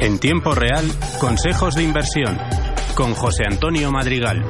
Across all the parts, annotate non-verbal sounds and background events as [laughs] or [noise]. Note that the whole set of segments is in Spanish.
En tiempo real, consejos de inversión con José Antonio Madrigal.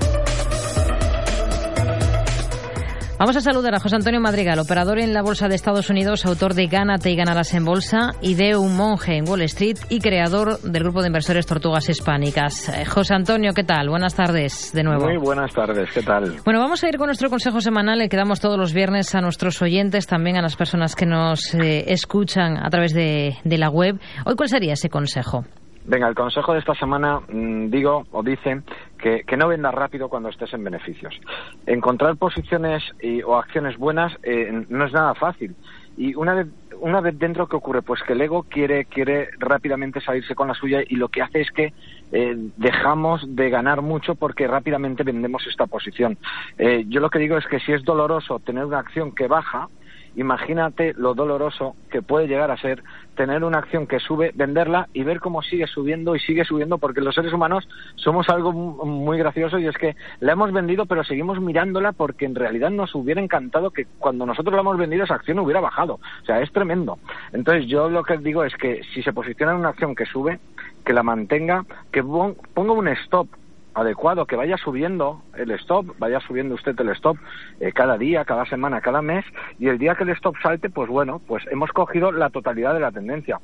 Vamos a saludar a José Antonio Madrigal, operador en la Bolsa de Estados Unidos, autor de Gánate y ganarás en Bolsa y de Un monje en Wall Street y creador del grupo de inversores Tortugas Hispánicas. Eh, José Antonio, ¿qué tal? Buenas tardes de nuevo. Muy buenas tardes, ¿qué tal? Bueno, vamos a ir con nuestro consejo semanal, el que damos todos los viernes a nuestros oyentes, también a las personas que nos eh, escuchan a través de, de la web. Hoy, ¿cuál sería ese consejo? Venga, el consejo de esta semana mm, digo o dice que, no vendas rápido cuando estés en beneficios. Encontrar posiciones o acciones buenas eh, no es nada fácil. Y una vez, una vez dentro, ¿qué ocurre? Pues que el ego quiere, quiere rápidamente salirse con la suya y lo que hace es que eh, dejamos de ganar mucho porque rápidamente vendemos esta posición. Eh, yo lo que digo es que si es doloroso tener una acción que baja, imagínate lo doloroso que puede llegar a ser tener una acción que sube, venderla y ver cómo sigue subiendo y sigue subiendo, porque los seres humanos somos algo muy gracioso y es que la hemos vendido, pero seguimos mirándola porque en realidad nos hubiera encantado que cuando nosotros la hemos vendido esa acción hubiera bajado. O sea, es tremendo. Entonces, yo lo que digo es que si se posiciona en una acción que sube, que la mantenga, que ponga un stop adecuado, que vaya subiendo el stop, vaya subiendo usted el stop eh, cada día, cada semana, cada mes, y el día que el stop salte, pues bueno, pues hemos cogido la totalidad de la tendencia.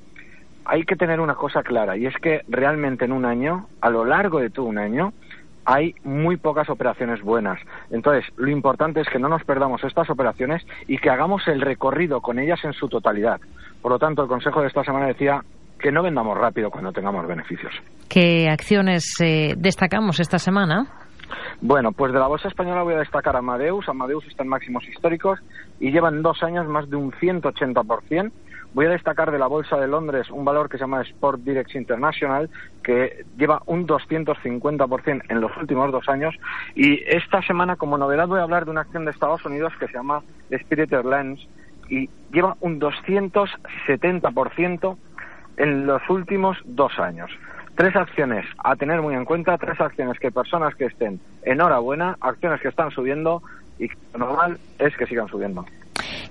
Hay que tener una cosa clara, y es que realmente en un año, a lo largo de todo un año, hay muy pocas operaciones buenas. Entonces, lo importante es que no nos perdamos estas operaciones y que hagamos el recorrido con ellas en su totalidad. Por lo tanto, el consejo de esta semana decía que no vendamos rápido cuando tengamos beneficios. ¿Qué acciones eh, destacamos esta semana? Bueno, pues de la bolsa española voy a destacar Amadeus. Amadeus está en máximos históricos y llevan dos años más de un 180%. Voy a destacar de la Bolsa de Londres un valor que se llama Sport Direct International, que lleva un 250% en los últimos dos años. Y esta semana, como novedad, voy a hablar de una acción de Estados Unidos que se llama Spirit Airlines y lleva un 270% en los últimos dos años. Tres acciones a tener muy en cuenta, tres acciones que personas que estén enhorabuena, acciones que están subiendo y lo normal es que sigan subiendo.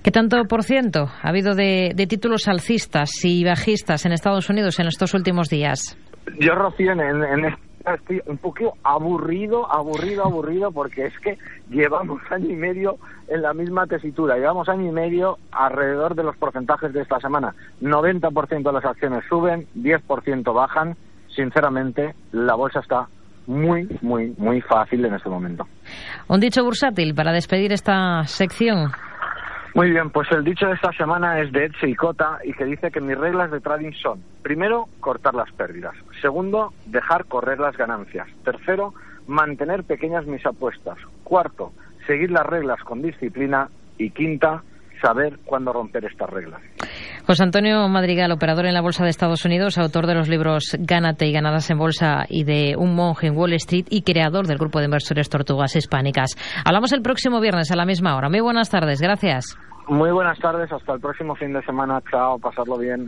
¿Qué tanto por ciento ha habido de, títulos alcistas y bajistas en Estados Unidos en estos últimos días? Yo, Rocío, en, en, estoy un poco aburrido, aburrido, aburrido, porque es que llevamos [laughs] año y medio en la misma tesitura, llevamos año y medio alrededor de los porcentajes de esta semana. 90% de las acciones suben, 10% bajan. Sinceramente, la bolsa está muy, muy, muy fácil en este momento. Un dicho bursátil para despedir esta sección. Muy bien, pues el dicho de esta semana es de Etsy y Cota y que dice que mis reglas de trading son, primero, cortar las pérdidas. Segundo, dejar correr las ganancias. Tercero, mantener pequeñas mis apuestas. Cuarto, seguir las reglas con disciplina. Y quinta, saber cuándo romper estas reglas. José Antonio Madrigal, operador en la Bolsa de Estados Unidos, autor de los libros Gánate y Ganadas en Bolsa y de Un monje en Wall Street y creador del grupo de inversores Tortugas Hispánicas. Hablamos el próximo viernes a la misma hora. Muy buenas tardes, gracias. Muy buenas tardes, hasta el próximo fin de semana. Chao, pasarlo bien.